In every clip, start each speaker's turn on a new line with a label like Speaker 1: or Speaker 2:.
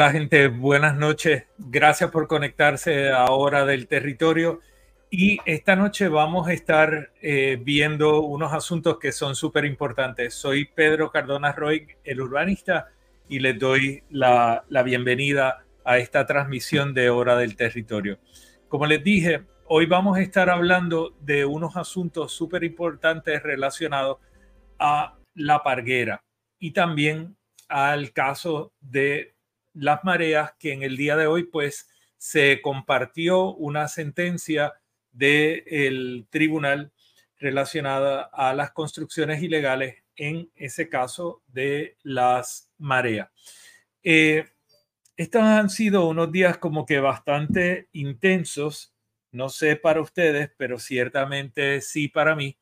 Speaker 1: Hola gente, buenas noches. Gracias por conectarse a Hora del Territorio. Y esta noche vamos a estar eh, viendo unos asuntos que son súper importantes. Soy Pedro Cardona Roy, el urbanista, y les doy la, la bienvenida a esta transmisión de Hora del Territorio. Como les dije, hoy vamos a estar hablando de unos asuntos súper importantes relacionados a la parguera y también al caso de las mareas, que en el día de hoy pues se compartió una sentencia del tribunal relacionada a las construcciones ilegales en ese caso de las mareas. Eh, estos han sido unos días como que bastante intensos, no sé para ustedes, pero ciertamente sí para mí.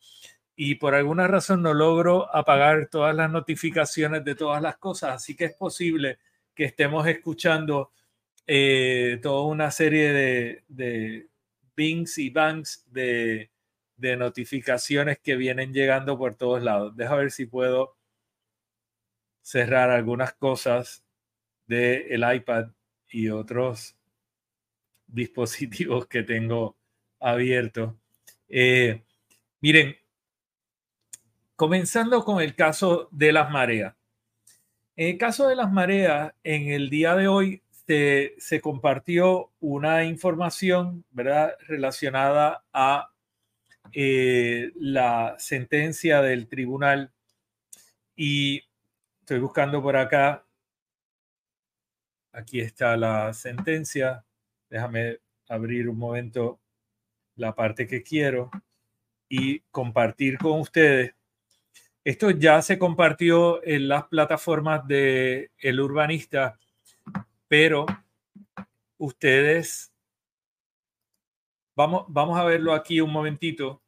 Speaker 1: Y por alguna razón no logro apagar todas las notificaciones de todas las cosas, así que es posible que estemos escuchando eh, toda una serie de, bings y bangs de, de, notificaciones que vienen llegando por todos lados. Deja ver si puedo cerrar algunas cosas del iPad y otros dispositivos que tengo abiertos. Eh, miren, comenzando con el caso de las mareas. En el caso de las mareas, en el día de hoy se, compartió una información ¿verdad? relacionada a eh, la sentencia del tribunal y estoy buscando por acá. Aquí está la sentencia. Déjame abrir un momento la parte que quiero y compartir con ustedes esto ya se compartió en las plataformas de El Urbanista, pero ustedes, vamos, vamos a verlo aquí un momentito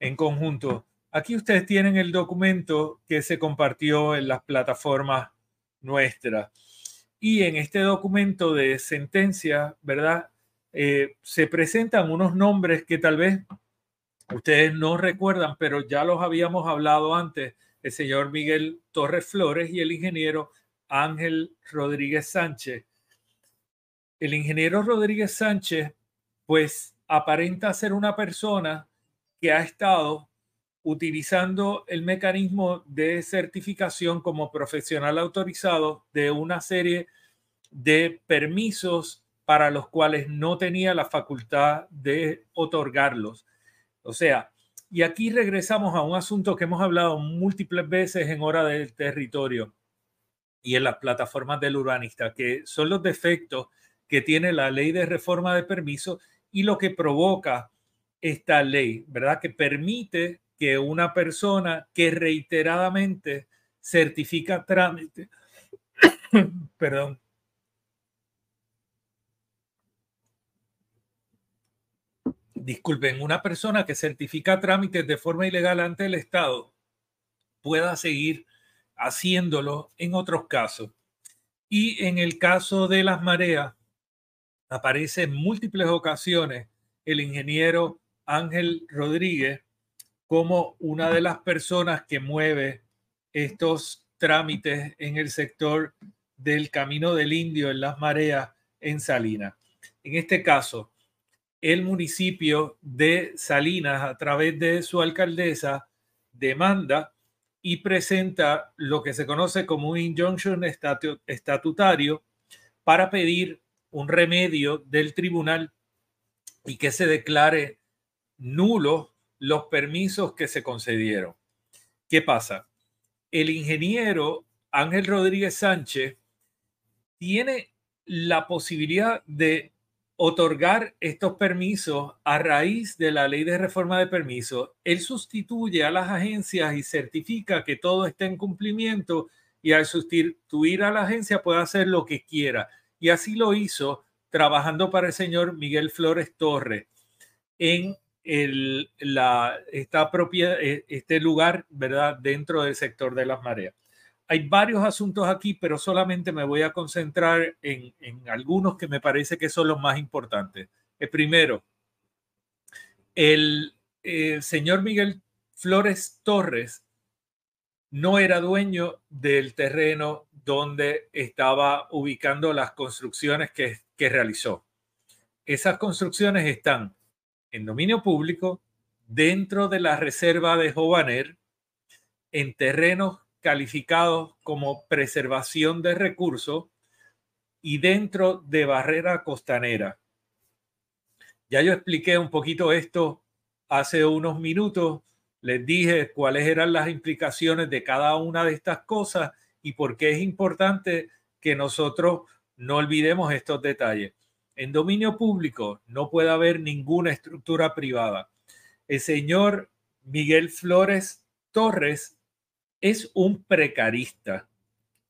Speaker 1: en conjunto. Aquí ustedes tienen el documento que se compartió en las plataformas nuestras. Y en este documento de sentencia, ¿verdad? Eh, se presentan unos nombres que tal vez Ustedes no recuerdan, pero ya los habíamos hablado antes, el señor Miguel Torres Flores y el ingeniero Ángel Rodríguez Sánchez. El ingeniero Rodríguez Sánchez, pues aparenta ser una persona que ha estado utilizando el mecanismo de certificación como profesional autorizado de una serie de permisos para los cuales no tenía la facultad de otorgarlos. O sea, y aquí regresamos a un asunto que hemos hablado múltiples veces en hora del territorio y en las plataformas del urbanista, que son los defectos que tiene la ley de reforma de permiso y lo que provoca esta ley, ¿verdad? Que permite que una persona que reiteradamente certifica trámite, perdón, disculpen, una persona que certifica trámites de forma ilegal ante el Estado pueda seguir haciéndolo en otros casos. Y en el caso de las mareas, aparece en múltiples ocasiones el ingeniero Ángel Rodríguez como una de las personas que mueve estos trámites en el sector del Camino del Indio en las mareas en Salinas. En este caso, el municipio de Salinas, a través de su alcaldesa, demanda y presenta lo que se conoce como un injunction estatutario para pedir un remedio del tribunal y que se declare nulo los permisos que se concedieron. ¿Qué pasa? El ingeniero Ángel Rodríguez Sánchez tiene la posibilidad de otorgar estos permisos a raíz de la ley de reforma de permisos. Él sustituye a las agencias y certifica que todo está en cumplimiento y al sustituir a la agencia puede hacer lo que quiera. Y así lo hizo trabajando para el señor Miguel Flores Torres en la, esta propia, e, este lugar, ¿verdad? Dentro del sector de las mareas. Hay varios asuntos aquí, pero solamente me voy a concentrar en, algunos que me parece que son los más importantes. El primero, el, el señor Miguel Flores Torres no era dueño del terreno donde estaba ubicando las construcciones que, que realizó. Esas construcciones están en dominio público, dentro de la reserva de Jovaner, en terrenos calificados como preservación de recursos y dentro de barrera costanera. Ya yo expliqué un poquito esto hace unos minutos, les dije cuáles eran las implicaciones de cada una de estas cosas y por qué es importante que nosotros no olvidemos estos detalles. En dominio público no puede haber ninguna estructura privada. El señor Miguel Flores Torres es un precarista,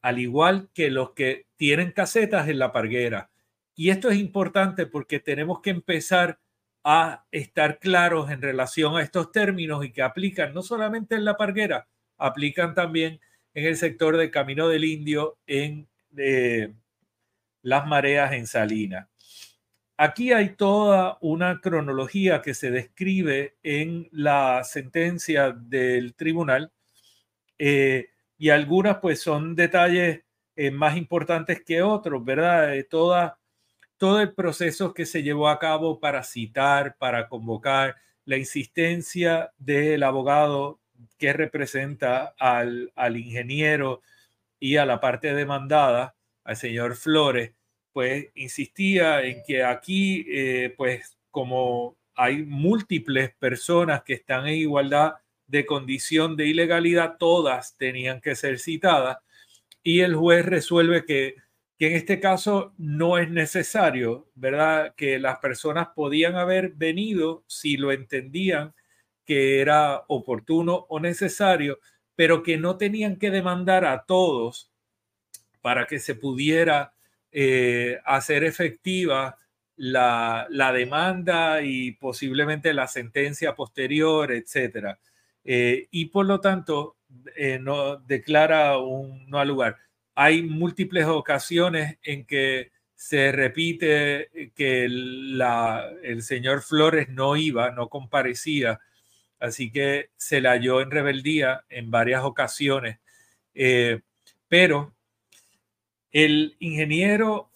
Speaker 1: al igual que los que tienen casetas en la parguera. Y esto es importante porque tenemos que empezar a estar claros en relación a estos términos y que aplican no solamente en la parguera, aplican también en el sector del Camino del Indio, en eh, las mareas en Salinas. Aquí hay toda una cronología que se describe en la sentencia del tribunal eh, y algunas pues son detalles eh, más importantes que otros, ¿verdad? Eh, toda, todo el proceso que se llevó a cabo para citar, para convocar, la insistencia del abogado que representa al, al ingeniero y a la parte demandada, al señor Flores, pues insistía en que aquí, eh, pues como hay múltiples personas que están en igualdad de condición de ilegalidad, todas tenían que ser citadas y el juez resuelve que, que en este caso no es necesario, ¿verdad? Que las personas podían haber venido si lo entendían que era oportuno o necesario, pero que no tenían que demandar a todos para que se pudiera eh, hacer efectiva la, demanda y posiblemente la sentencia posterior, etcétera. Eh, y por lo tanto, eh, no declara un no al lugar. Hay múltiples ocasiones en que se repite que el señor Flores no iba, no comparecía, así que se la halló en rebeldía en varias ocasiones. pero el ingeniero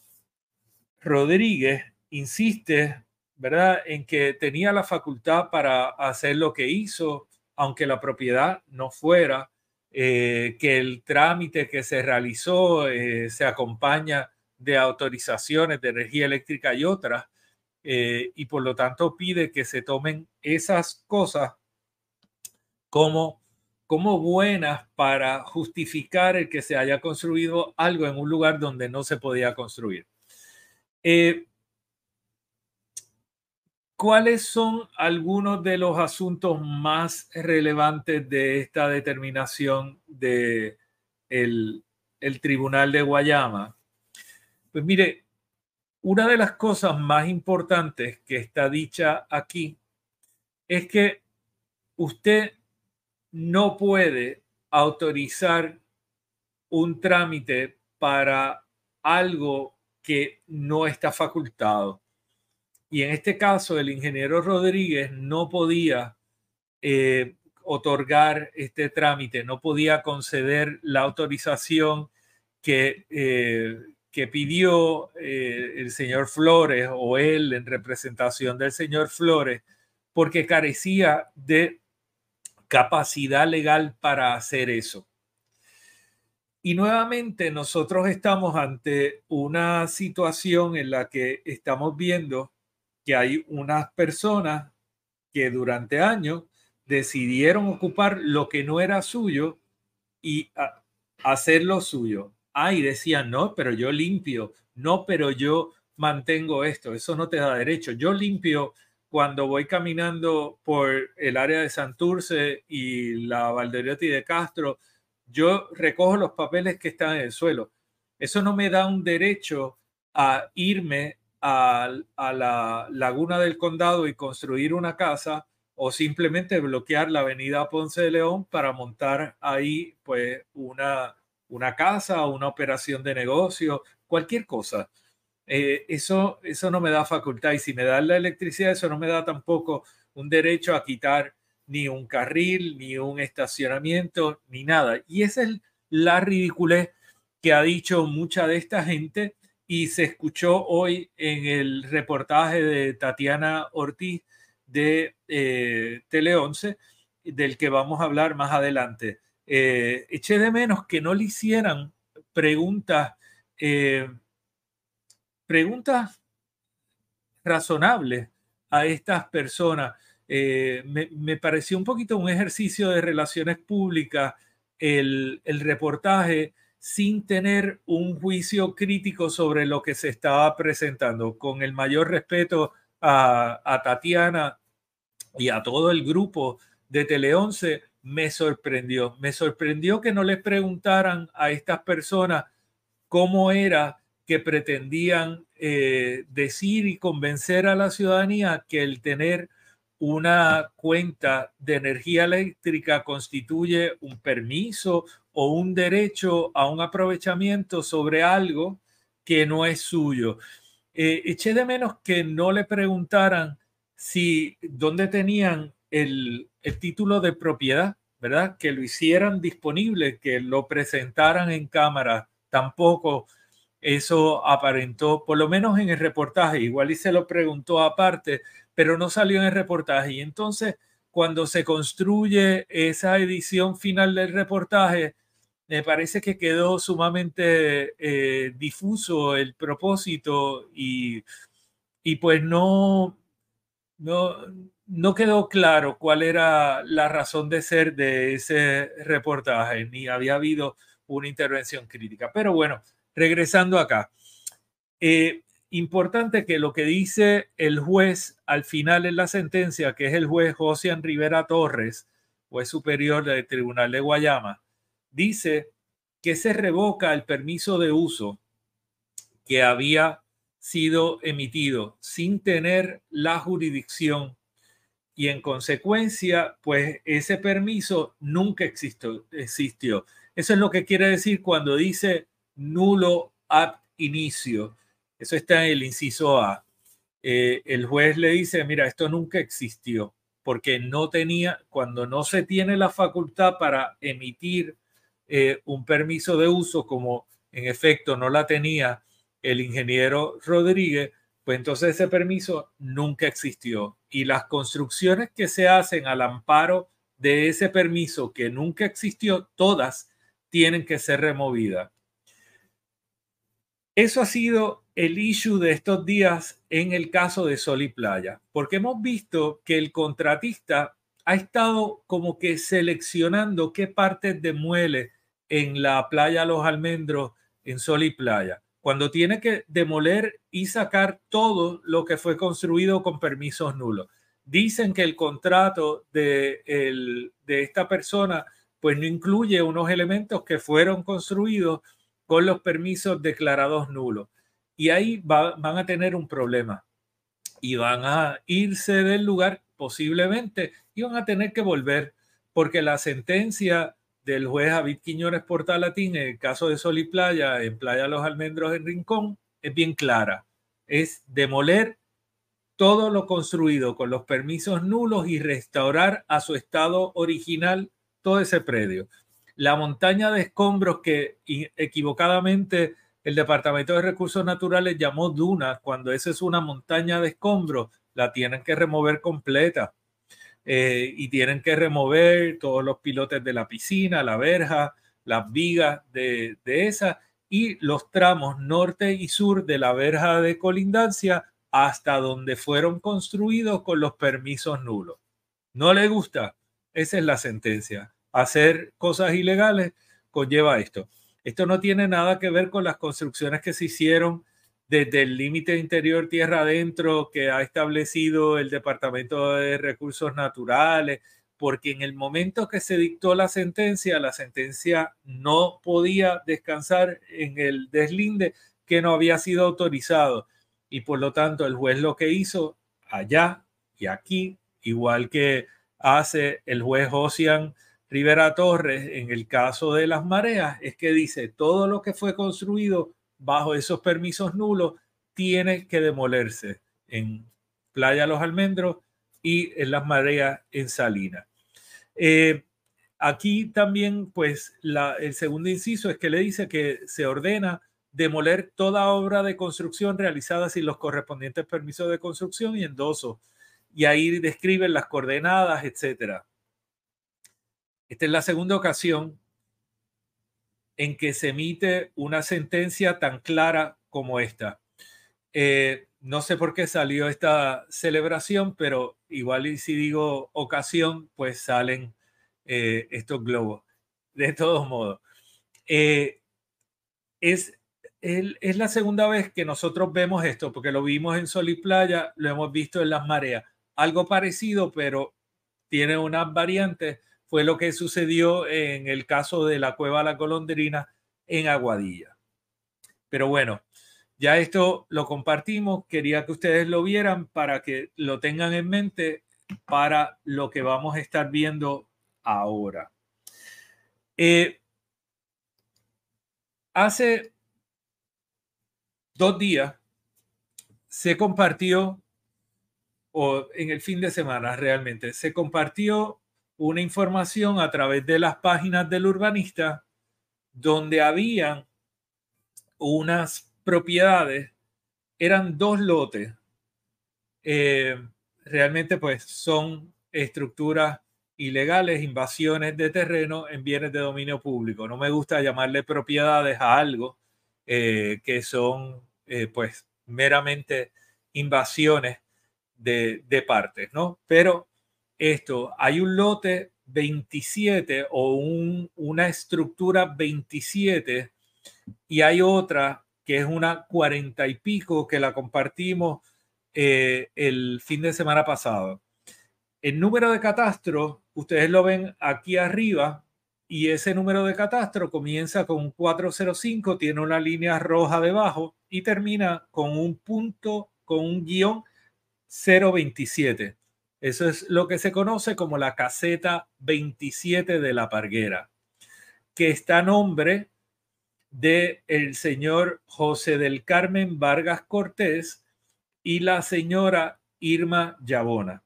Speaker 1: Rodríguez insiste, ¿verdad?, en que tenía la facultad para hacer lo que hizo, aunque la propiedad no fuera, eh, que el trámite que se realizó eh, se acompaña de autorizaciones de energía eléctrica y otras, eh, y por lo tanto pide que se tomen esas cosas como como buenas para justificar el que se haya construido algo en un lugar donde no se podía construir. ¿Cuáles son algunos de los asuntos más relevantes de esta determinación del de el Tribunal de Guayama? Pues mire, una de las cosas más importantes que está dicha aquí es que usted no puede autorizar un trámite para algo que no está facultado. Y en este caso, el ingeniero Rodríguez no podía eh, otorgar este trámite, no podía conceder la autorización que, eh, que pidió eh, el señor Flores o él en representación del señor Flores, porque carecía de capacidad legal para hacer eso. Y nuevamente nosotros estamos ante una situación en la que estamos viendo que hay unas personas que durante años decidieron ocupar lo que no era suyo y hacer lo suyo. Ah, y decían, no, pero yo limpio, no, pero yo mantengo esto, eso no te da derecho. Yo limpio cuando voy caminando por el área de Santurce y la Valderiotti de Castro, yo recojo los papeles que están en el suelo. Eso no me da un derecho a irme a, la laguna del condado y construir una casa o simplemente bloquear la avenida Ponce de León para montar ahí pues una, una casa una operación de negocio, cualquier cosa. Eh, eso, eso no me da facultad y si me da la electricidad, eso no me da tampoco un derecho a quitar ni un carril, ni un estacionamiento, ni nada. Y esa es la ridiculez que ha dicho mucha de esta gente y se escuchó hoy en el reportaje de Tatiana Ortiz de eh, Tele 11, del que vamos a hablar más adelante. Eh, eché de menos que no le hicieran preguntas, eh, preguntas razonables a estas personas. me, pareció un poquito un ejercicio de relaciones públicas el, el reportaje sin tener un juicio crítico sobre lo que se estaba presentando. Con el mayor respeto a, a Tatiana, y a todo el grupo de Tele 11 me sorprendió. Me sorprendió que no les preguntaran a estas personas cómo era que pretendían eh, decir y convencer a la ciudadanía que el tener una cuenta de energía eléctrica constituye un permiso o un derecho a un aprovechamiento sobre algo que no es suyo. Eh, eché de menos que no le preguntaran si dónde tenían el, título de propiedad, ¿verdad? Que lo hicieran disponible, que lo presentaran en cámara, tampoco eso aparentó, por lo menos en el reportaje, igual y se lo preguntó aparte, pero no salió en el reportaje. Y entonces, cuando se construye esa edición final del reportaje, me parece que quedó sumamente eh, difuso el propósito y, y pues no, no, no quedó claro cuál era la razón de ser de ese reportaje, ni había habido una intervención crítica. Pero bueno, regresando acá. Eh, importante que lo que dice el juez al final en la sentencia, que es el juez José Rivera Torres, juez superior del Tribunal de Guayama, dice que se revoca el permiso de uso que había sido emitido sin tener la jurisdicción y en consecuencia, pues ese permiso nunca existió. existió. Eso es lo que quiere decir cuando dice nulo ab inicio. Eso está en el inciso A. Eh, el juez le dice, mira, esto nunca existió, porque no tenía, cuando no se tiene la facultad para emitir eh, un permiso de uso, como en efecto no la tenía el ingeniero Rodríguez, pues entonces ese permiso nunca existió. Y las construcciones que se hacen al amparo de ese permiso que nunca existió, todas tienen que ser removidas. Eso ha sido el issue de estos días en el caso de Sol y Playa, porque hemos visto que el contratista ha estado como que seleccionando qué partes demuele en la playa Los Almendros en Sol y Playa cuando tiene que demoler y sacar todo lo que fue construido con permisos nulos. Dicen que el contrato de, de esta persona pues no incluye unos elementos que fueron construidos con los permisos declarados nulos. Y ahí van a tener un problema y van a irse del lugar posiblemente iban a tener que volver porque la sentencia del juez David Quiñones Portalatín en el caso de Sol y Playa, en Playa Los Almendros en Rincón, es bien clara. Es demoler todo lo construido con los permisos nulos y restaurar a su estado original todo ese predio. La montaña de escombros que equivocadamente el Departamento de Recursos Naturales llamó duna, cuando esa es una montaña de escombros, la tienen que remover completa. Eh, y tienen que remover todos los pilotes de la piscina, la verja, las vigas de, de esa y los tramos norte y sur de la verja de colindancia hasta donde fueron construidos con los permisos nulos. ¿No le gusta? Esa es la sentencia. Hacer cosas ilegales conlleva esto. Esto no tiene nada que ver con las construcciones que se hicieron desde el límite interior tierra adentro que ha establecido el Departamento de Recursos Naturales, porque en el momento que se dictó la sentencia, la sentencia no podía descansar en el deslinde que no había sido autorizado. Y por lo tanto, el juez lo que hizo allá y aquí, igual que hace el juez Ocean Rivera Torres en el caso de las mareas, es que dice todo lo que fue construido bajo esos permisos nulos tiene que demolerse en Playa Los Almendros y en las mareas en Salinas. Eh, aquí también, pues, el segundo inciso es que le dice que se ordena demoler toda obra de construcción realizada sin los correspondientes permisos de construcción y endoso. Y ahí describen las coordenadas, etcétera. Esta es la segunda ocasión en que se emite una sentencia tan clara como esta. Eh, no sé por qué salió esta celebración, pero igual y si digo ocasión, pues salen eh, estos globos. De todos modos, eh, es, es la segunda vez que nosotros vemos esto, porque lo vimos en Sol y Playa, lo hemos visto en las mareas. Algo parecido, pero tiene unas variantes fue lo que sucedió en el caso de la cueva La Colondrina en Aguadilla. Pero bueno, ya esto lo compartimos, quería que ustedes lo vieran para que lo tengan en mente para lo que vamos a estar viendo ahora. Eh, hace dos días se compartió, o en el fin de semana realmente, se compartió una información a través de las páginas del urbanista donde habían unas propiedades, eran dos lotes. Eh, realmente pues son estructuras ilegales, invasiones de terreno en bienes de dominio público. No me gusta llamarle propiedades a algo eh, que son eh, pues meramente invasiones de, de partes, ¿no? Pero esto, hay un lote 27 o una estructura 27 y hay otra que es una 40 y pico que la compartimos eh, el fin de semana pasado. El número de catastro, ustedes lo ven aquí arriba y ese número de catastro comienza con un 405, tiene una línea roja debajo y termina con un punto, con un guion 027. Eso es lo que se conoce como la caseta 27 de la Parguera, que está a nombre de el señor José del Carmen Vargas Cortés y la señora Irma Yabona.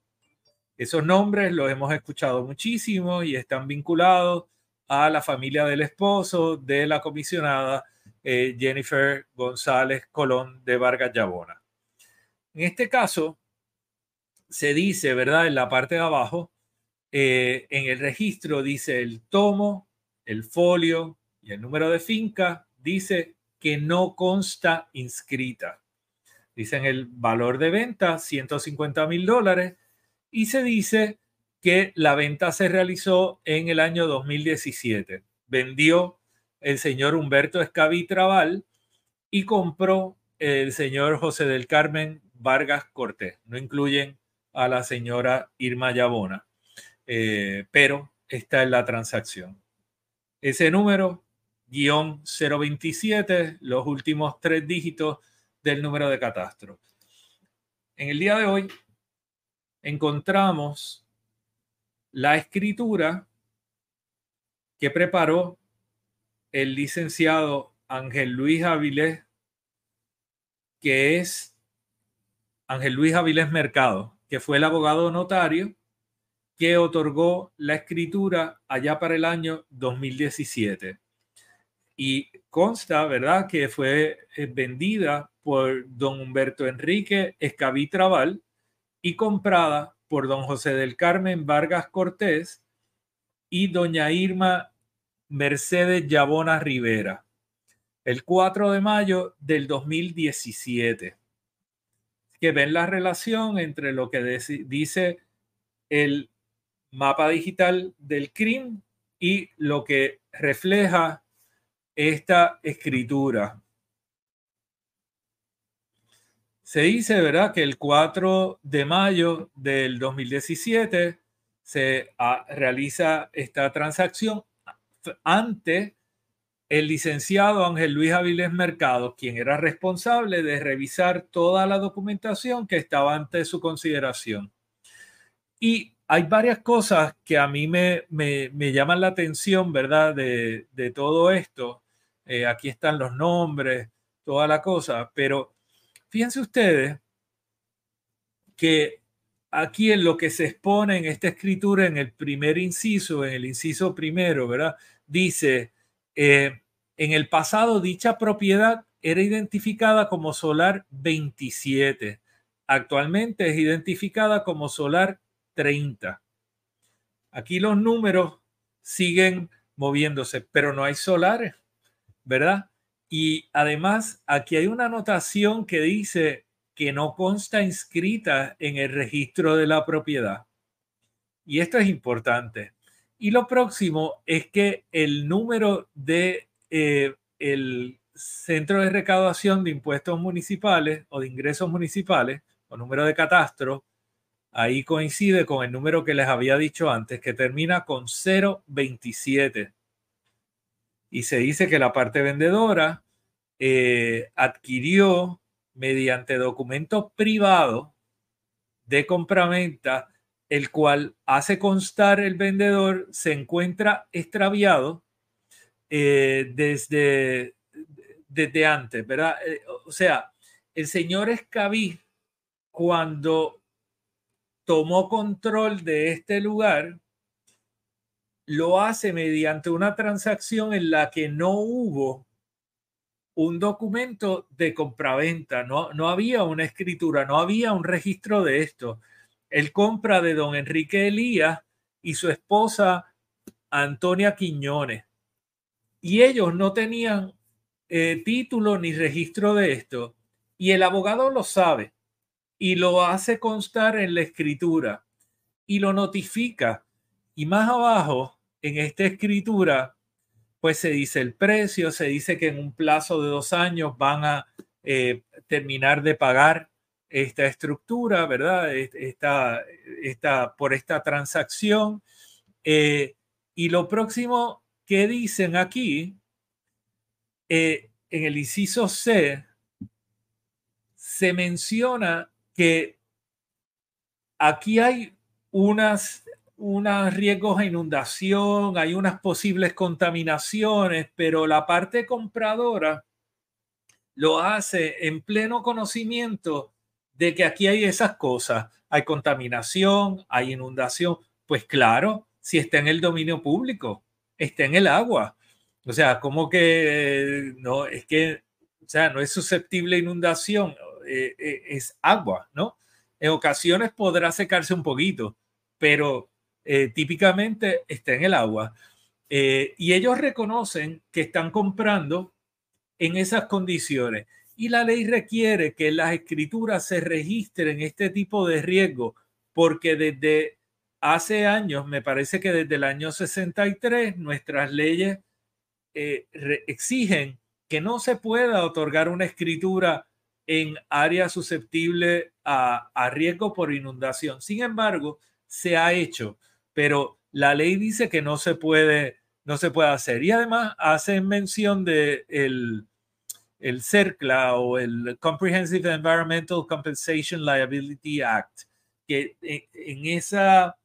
Speaker 1: Esos nombres los hemos escuchado muchísimo y están vinculados a la familia del esposo de la comisionada eh, Jennifer González Colón de Vargas Yabona. En este caso, se dice, ¿verdad? En la parte de abajo, eh, en el registro dice el tomo, el folio y el número de finca, dice que no consta inscrita. Dicen el valor de venta, 150 mil dólares, y se dice que la venta se realizó en el año 2017. Vendió el señor Humberto Escavitraval y compró el señor José del Carmen Vargas Cortés. No incluyen a la señora Irma Yabona, eh, pero está en la transacción. Ese número, guion 027, los últimos tres dígitos del número de catastro. En el día de hoy, encontramos la escritura que preparó el licenciado Ángel Luis Avilés, que es Ángel Luis Avilés Mercado, que fue el abogado notario que otorgó la escritura allá para el año 2017. Y consta, ¿verdad?, que fue eh, vendida por don Humberto Enrique Escavitraval y comprada por don José del Carmen Vargas Cortés y doña Irma Mercedes Yabona Rivera, el 4 de mayo del 2017. Que ven la relación entre lo que dice el mapa digital del CRIM y lo que refleja esta escritura. Se dice, ¿verdad?, que el 4 de mayo del 2017 se ah, realiza esta transacción ante el licenciado Ángel Luis Avilés Mercado, quien era responsable de revisar toda la documentación que estaba ante su consideración. Y hay varias cosas que a mí me, me, llaman la atención, ¿verdad? De, de todo esto. Eh, aquí están los nombres, toda la cosa, pero fíjense ustedes que aquí en lo que se expone en esta escritura, en el primer inciso, en el inciso primero, ¿verdad? Dice, eh, en el pasado dicha propiedad era identificada como solar 27. Actualmente es identificada como solar 30. Aquí los números siguen moviéndose, pero no hay solares, ¿verdad? Y además aquí hay una anotación que dice que no consta inscrita en el registro de la propiedad. Y esto es importante. Y lo próximo es que el número de eh, el Centro de Recaudación de Impuestos Municipales o de Ingresos Municipales, o número de catastro, ahí coincide con el número que les había dicho antes, que termina con 027. Y se dice que la parte vendedora eh, adquirió mediante documento privado de compraventa, el cual hace constar el vendedor se encuentra extraviado eh, desde, desde antes, ¿verdad? Eh, o sea, el señor Escabí, cuando tomó control de este lugar, lo hace mediante una transacción en la que no hubo un documento de compraventa, no, no había una escritura, no había un registro de esto. Él compra de don Enrique Elías y su esposa Antonia Quiñones y ellos no tenían eh, título ni registro de esto. Y el abogado lo sabe y lo hace constar en la escritura y lo notifica. Y más abajo, en esta escritura, pues se dice el precio, se dice que en un plazo de dos años van a eh, terminar de pagar esta estructura, ¿verdad? Esta, por esta transacción. Eh, y lo próximo ¿Qué dicen aquí? Eh, en el inciso C se menciona que aquí hay unas, unos riesgos a inundación, hay unas posibles contaminaciones, pero la parte compradora lo hace en pleno conocimiento de que aquí hay esas cosas. Hay contaminación, hay inundación. Pues claro, si está en el dominio público está en el agua. O sea, como que no, es que, o sea, no es susceptible a inundación, eh, eh, es agua, ¿no? En ocasiones podrá secarse un poquito, pero eh, típicamente está en el agua. y ellos reconocen que están comprando en esas condiciones. Y la ley requiere que las escrituras se registren este tipo de riesgo, porque desde hace años, me parece que desde el año 63, nuestras leyes eh, exigen que no se pueda otorgar una escritura en áreas susceptibles a, riesgo por inundación. Sin embargo, se ha hecho, pero la ley dice que no se puede, no se hacer. Y además hacen mención de el, el CERCLA o el Comprehensive Environmental Compensation Liability Act, que en esa,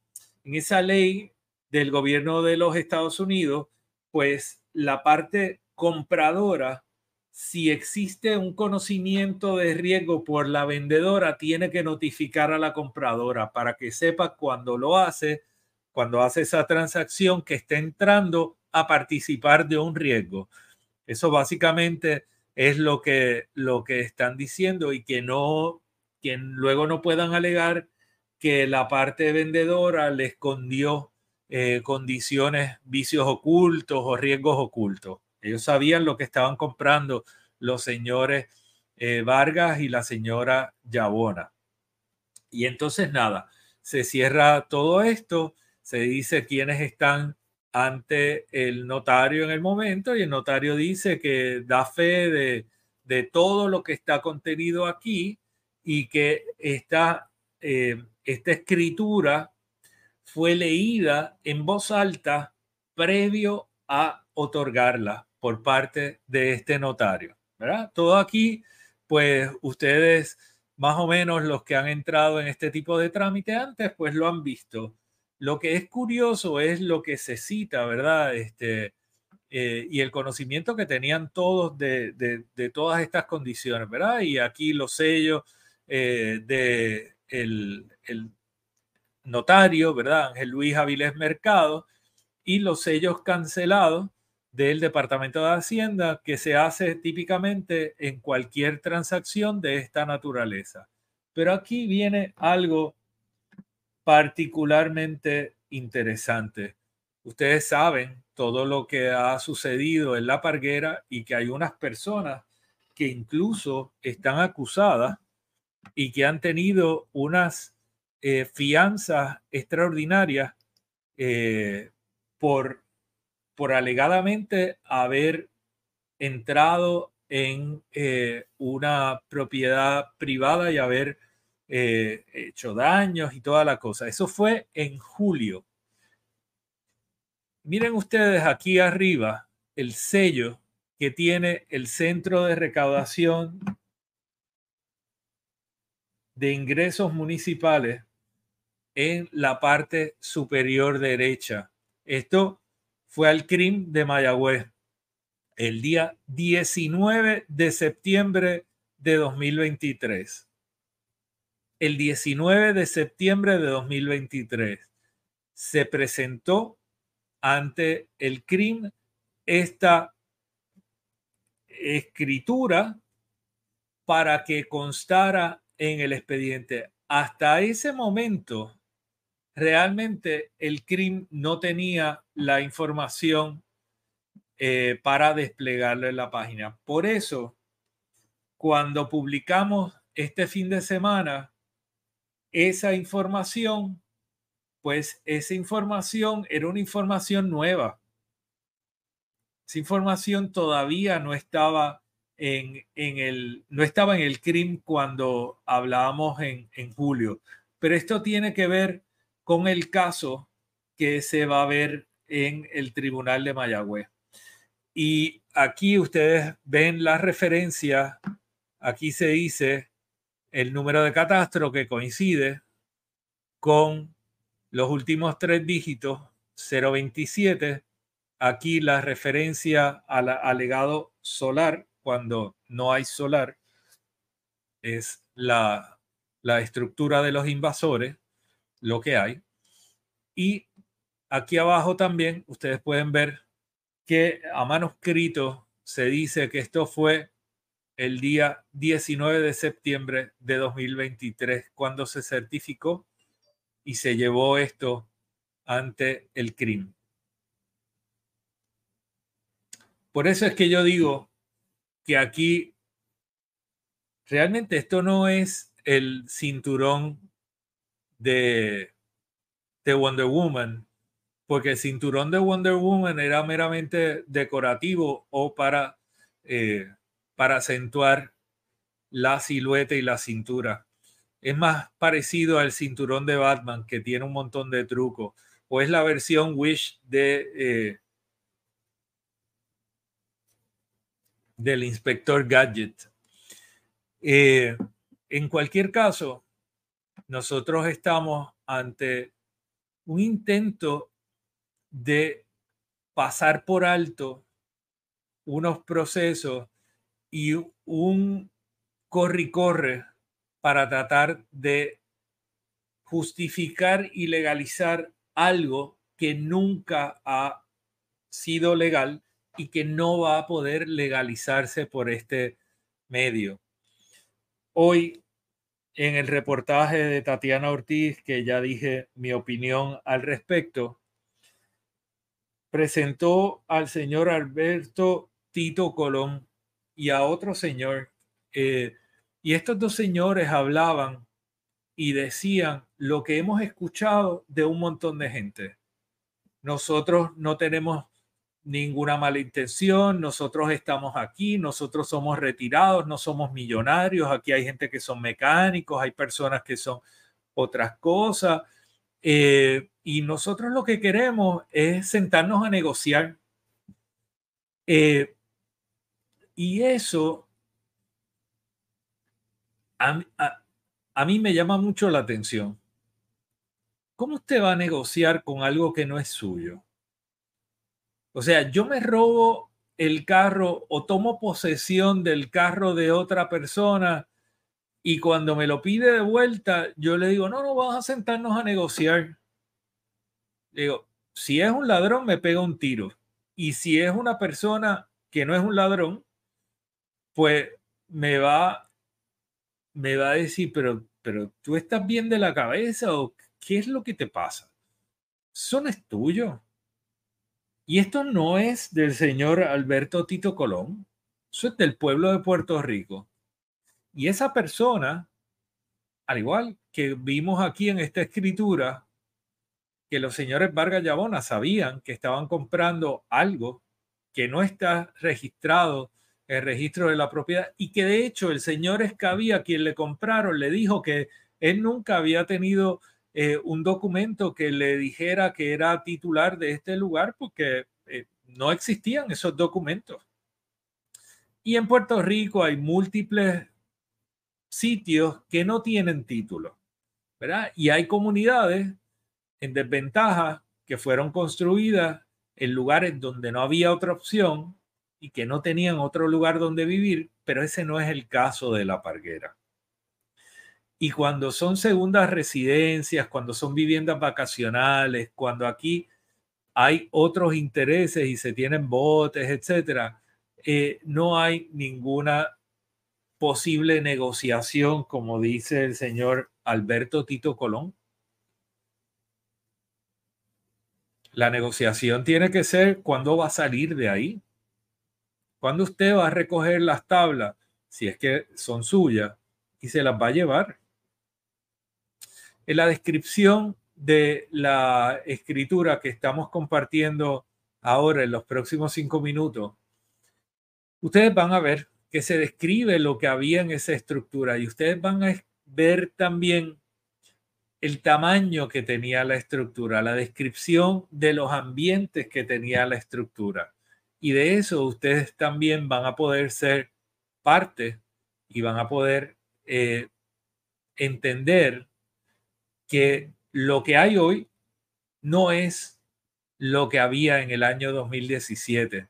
Speaker 1: en esa ley del gobierno de los Estados Unidos, pues la parte compradora, si existe un conocimiento de riesgo por la vendedora, tiene que notificar a la compradora para que sepa cuando lo hace, cuando hace esa transacción, que está entrando a participar de un riesgo. Eso básicamente es lo que, lo que están diciendo y que no, que luego no puedan alegar que la parte vendedora le escondió eh, condiciones, vicios ocultos o riesgos ocultos. Ellos sabían lo que estaban comprando los señores eh, Vargas y la señora Yabona. Y entonces nada, se cierra todo esto, se dice quiénes están ante el notario en el momento y el notario dice que da fe de, de todo lo que está contenido aquí y que esta, eh, esta escritura fue leída en voz alta previo a otorgarla por parte de este notario. ¿verdad? Todo aquí, pues ustedes más o menos los que han entrado en este tipo de trámite antes, pues lo han visto. Lo que es curioso es lo que se cita, ¿verdad? Este, eh, y el conocimiento que tenían todos de, de, todas estas condiciones, ¿verdad? Y aquí los sellos eh, de el, el, notario, ¿verdad? Ángel Luis Avilés Mercado y los sellos cancelados del Departamento de Hacienda que se hace típicamente en cualquier transacción de esta naturaleza. Pero aquí viene algo particularmente interesante. Ustedes saben todo lo que ha sucedido en la parguera y que hay unas personas que incluso están acusadas y que han tenido unas eh, fianzas extraordinarias eh, por, por alegadamente haber entrado en eh, una propiedad privada y haber eh, hecho daños y toda la cosa. Eso fue en julio. Miren ustedes aquí arriba el sello que tiene el Centro de Recaudación de Ingresos Municipales en la parte superior derecha. Esto fue al CRIM de Mayagüez el día 19 de septiembre de 2023 el 19 de septiembre de 2023 se presentó ante el CRIM esta escritura para que constara en el expediente. Hasta ese momento, realmente el CRIM no tenía la información eh, para desplegarlo en la página. Por eso, cuando publicamos este fin de semana esa información, pues esa información era una información nueva. Esa información todavía no estaba en, el, no estaba en el cuando hablábamos en, en julio. Pero esto tiene que ver con el caso que se va a ver en el Tribunal de Mayagüez. Y aquí ustedes ven la referencia, aquí se dice el número de catastro que coincide con los últimos tres dígitos 027. Aquí la referencia al alegado solar, cuando no hay solar, es la, la estructura de los invasores, lo que hay. Y aquí abajo también ustedes pueden ver que a manuscrito se dice que esto fue el día 19 de septiembre de 2023, cuando se certificó y se llevó esto ante el crimen. Por eso es que yo digo que aquí realmente esto no es el cinturón de, de Wonder Woman, porque el cinturón de Wonder Woman era meramente decorativo o para eh, para acentuar la silueta y la cintura. Es más parecido al cinturón de Batman que tiene un montón de trucos. O es la versión Wish de eh, del inspector Gadget. Eh, en cualquier caso, nosotros estamos ante un intento de pasar por alto unos procesos y un corre y corre para tratar de justificar y legalizar algo que nunca ha sido legal y que no va a poder legalizarse por este medio. Hoy, en el reportaje de Tatiana Ortiz, que ya dije mi opinión al respecto, presentó al señor Alberto Tito Colón y a otro señor. Eh, y estos dos señores hablaban y decían lo que hemos escuchado de un montón de gente. Nosotros no tenemos ninguna mala intención, nosotros estamos aquí, nosotros somos retirados, no somos millonarios, aquí hay gente que son mecánicos, hay personas que son otras cosas, eh, y nosotros lo que queremos es sentarnos a negociar. Eh, y eso a, a mí me llama mucho la atención. ¿Cómo usted va a negociar con algo que no es suyo? O sea, yo me robo el carro o tomo posesión del carro de otra persona y cuando me lo pide de vuelta, yo le digo, no, no, vamos a sentarnos a negociar. Digo, si es un ladrón, me pega un tiro. Y si es una persona que no es un ladrón, pues me va, me va a decir, pero, pero tú estás bien de la cabeza o qué es lo que te pasa. Eso no es tuyo. Y esto no es del señor Alberto Tito Colón, eso es del pueblo de Puerto Rico. Y esa persona, al igual que vimos aquí en esta escritura, que los señores Vargas Llabona sabían que estaban comprando algo que no está registrado el registro de la propiedad y que de hecho el señor Escabía, quien le compraron, le dijo que él nunca había tenido eh, un documento que le dijera que era titular de este lugar porque eh, no existían esos documentos. Y en Puerto Rico hay múltiples sitios que no tienen título, ¿verdad? Y hay comunidades en desventaja que fueron construidas en lugares donde no había otra opción y que no tenían otro lugar donde vivir, pero ese no es el caso de la parguera. Y cuando son segundas residencias, cuando son viviendas vacacionales, cuando aquí hay otros intereses y se tienen botes, etcétera, eh, no hay ninguna posible negociación, como dice el señor Alberto Tito Colón. La negociación tiene que ser cuándo va a salir de ahí. Cuando usted va a recoger las tablas, si es que son suyas, y se las va a llevar. En la descripción de la escritura que estamos compartiendo ahora en los próximos cinco minutos, ustedes van a ver que se describe lo que había en esa estructura y ustedes van a ver también el tamaño que tenía la estructura, la descripción de los ambientes que tenía la estructura. Y de eso ustedes también van a poder ser parte y van a poder eh, entender que lo que hay hoy no es lo que había en el año 2017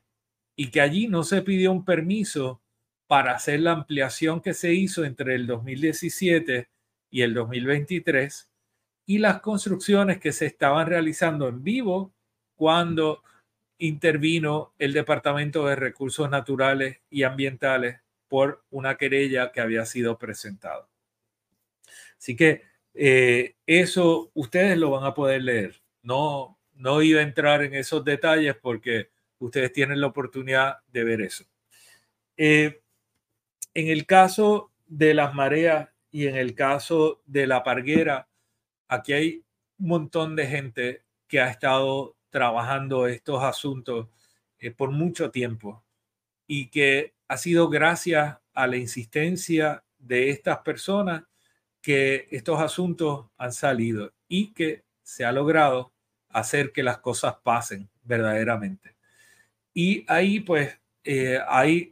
Speaker 1: y que allí no se pidió un permiso para hacer la ampliación que se hizo entre el 2017 y el 2023 y las construcciones que se estaban realizando en vivo cuando intervino el Departamento de Recursos Naturales y Ambientales por una querella que había sido presentada. Así que eh, eso ustedes lo van a poder leer. No, no iba a entrar en esos detalles porque ustedes tienen la oportunidad de ver eso. Eh, en el caso de las mareas y en el caso de la parguera, aquí hay un montón de gente que ha estado trabajando estos asuntos eh, por mucho tiempo y que ha sido gracias a la insistencia de estas personas que estos asuntos han salido y que se ha logrado hacer que las cosas pasen verdaderamente. Y ahí pues eh, hay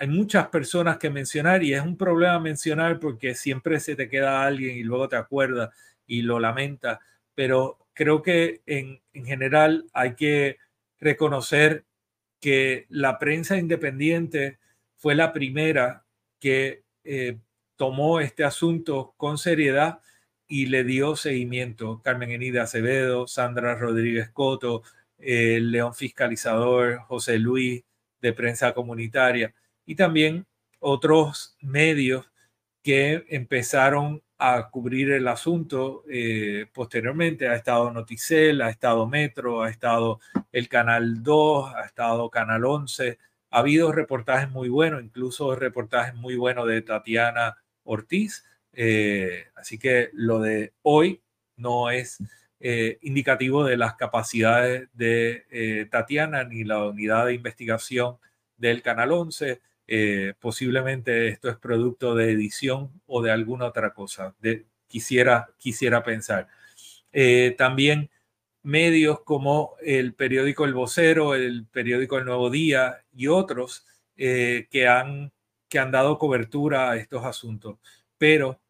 Speaker 1: hay muchas personas que mencionar y es un problema mencionar porque siempre se te queda alguien y luego te acuerdas y lo lamenta, pero creo que en, en general hay que reconocer que la prensa independiente fue la primera que eh, tomó este asunto con seriedad y le dio seguimiento. Carmen Enida Acevedo, Sandra Rodríguez Coto, el León Fiscalizador, José Luis de Prensa Comunitaria y también otros medios que empezaron a cubrir el asunto eh, posteriormente. Ha estado Noticel, ha estado Metro, ha estado el Canal 2, ha estado Canal 11. Ha habido reportajes muy buenos, incluso reportajes muy buenos de Tatiana Ortiz. Eh, así que lo de hoy no es eh, indicativo de las capacidades de Tatiana ni la unidad de investigación del Canal 11 eh, posiblemente esto es producto de edición o de alguna otra cosa. De, quisiera, quisiera pensar. Eh, también medios como el periódico El Vocero, el periódico El Nuevo Día y otros eh, que, han, que han dado cobertura a estos asuntos. Pero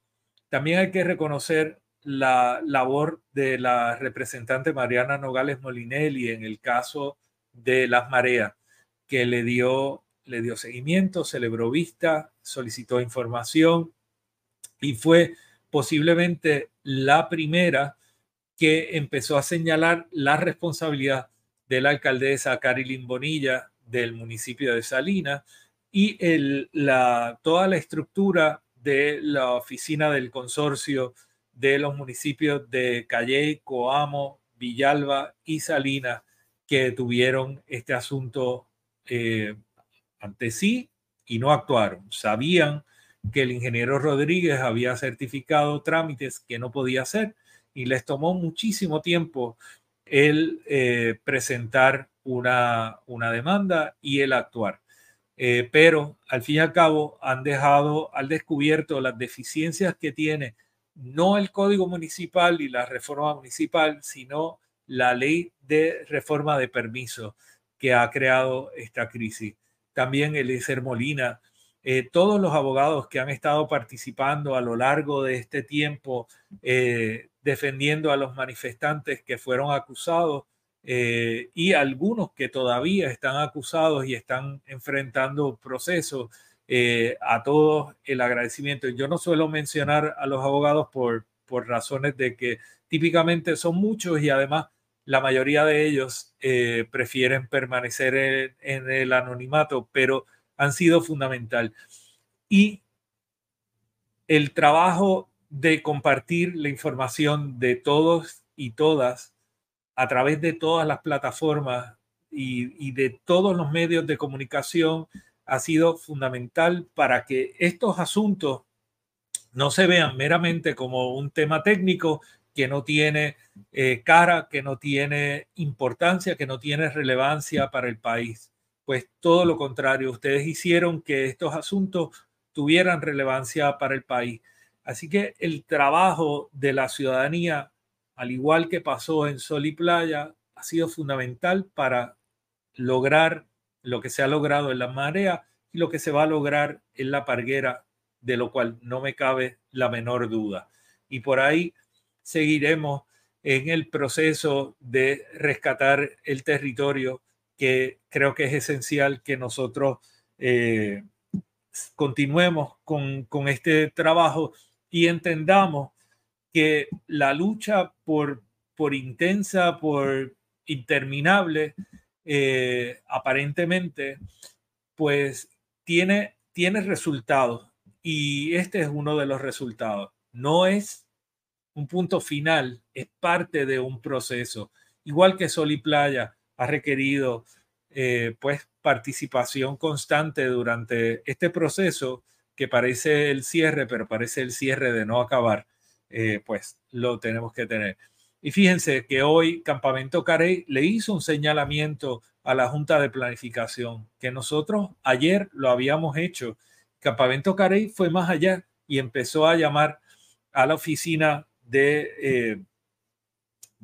Speaker 1: también hay que reconocer la labor de la representante Mariana Nogales Molinelli en el caso de las mareas, que le dio le dio seguimiento, celebró vista, solicitó información y fue posiblemente la primera que empezó a señalar la responsabilidad de la alcaldesa Carilyn Bonilla del municipio de Salinas y la, toda la estructura de la oficina del consorcio de los municipios de Calle, Coamo, Villalba y Salinas que tuvieron este asunto eh, ante sí y no actuaron. Sabían que el ingeniero Rodríguez había certificado trámites que no podía hacer y les tomó muchísimo tiempo el eh, presentar una, una, demanda y el actuar. Eh, pero al fin y al cabo han dejado al descubierto las deficiencias que tiene no el código municipal y la reforma municipal, sino la ley de reforma de permiso que ha creado esta crisis también Eliezer Molina, eh, todos los abogados que han estado participando a lo largo de este tiempo eh, defendiendo a los manifestantes que fueron acusados eh, y algunos que todavía están acusados y están enfrentando procesos. a todos el agradecimiento. Yo no suelo mencionar a los abogados por, por razones de que típicamente son muchos y además la mayoría de ellos eh, prefieren permanecer en, el anonimato, pero han sido fundamental. Y el trabajo de compartir la información de todos y todas a través de todas las plataformas y, y, de todos los medios de comunicación ha sido fundamental para que estos asuntos no se vean meramente como un tema técnico, que no tiene eh, cara, que no tiene importancia, que no tiene relevancia para el país. Pues todo lo contrario, ustedes hicieron que estos asuntos tuvieran relevancia para el país. Así que el trabajo de la ciudadanía, al igual que pasó en Sol y Playa, ha sido fundamental para lograr lo que se ha logrado en la marea y lo que se va a lograr en la parguera, de lo cual no me cabe la menor duda. Y por ahí seguiremos en el proceso de rescatar el territorio que creo que es esencial que nosotros eh, continuemos con, este trabajo y entendamos que la lucha por, por intensa, por interminable, eh, aparentemente, pues tiene, tiene resultados y este es uno de los resultados. No es un punto final, es parte de un proceso. Igual que Sol y Playa ha requerido eh, pues participación constante durante este proceso que parece el cierre, pero parece el cierre de no acabar, eh, pues lo tenemos que tener. Y fíjense que hoy Campamento Carey le hizo un señalamiento a la Junta de Planificación, que nosotros ayer lo habíamos hecho. Campamento Carey fue más allá y empezó a llamar a la oficina de, eh,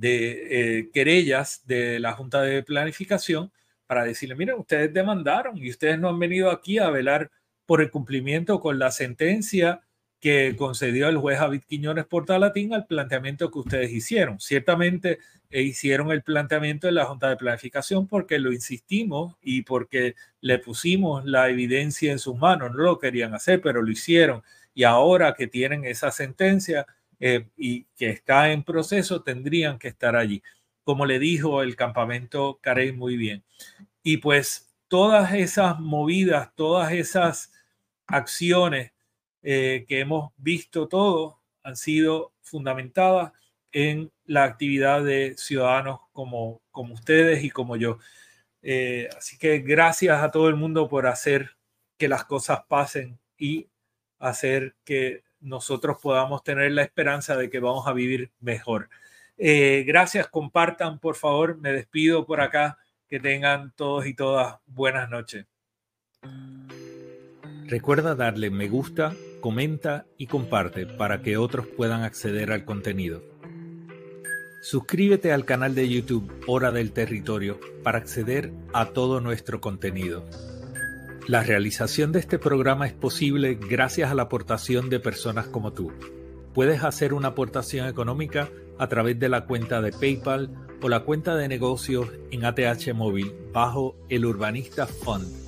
Speaker 1: eh, querellas de la Junta de Planificación para decirle, miren, ustedes demandaron y ustedes no han venido aquí a velar por el cumplimiento con la sentencia que concedió el juez David Quiñones Portalatín al planteamiento que ustedes hicieron. Ciertamente eh, hicieron el planteamiento en la Junta de Planificación porque lo insistimos y porque le pusimos la evidencia en sus manos. No lo querían hacer, pero lo hicieron. Y ahora que tienen esa sentencia eh, y que está en proceso, tendrían que estar allí. Como le dijo el campamento Carey muy bien. Y pues todas esas movidas, todas esas acciones eh, que hemos visto todos han sido fundamentadas en la actividad de ciudadanos como, como ustedes y como yo. Eh, así que gracias a todo el mundo por hacer que las cosas pasen y hacer que nosotros podamos tener la esperanza de que vamos a vivir mejor. Eh, gracias, compartan por favor, me despido por acá, que tengan todos y todas buenas noches.
Speaker 2: Recuerda darle me gusta, comenta y comparte para que otros puedan acceder al contenido. Suscríbete al canal de YouTube Hora del Territorio para acceder a todo nuestro contenido. La realización de este programa es posible gracias a la aportación de personas como tú. Puedes hacer una aportación económica a través de la cuenta de PayPal o la cuenta de negocios en ATH Móvil bajo el Urbanista Fund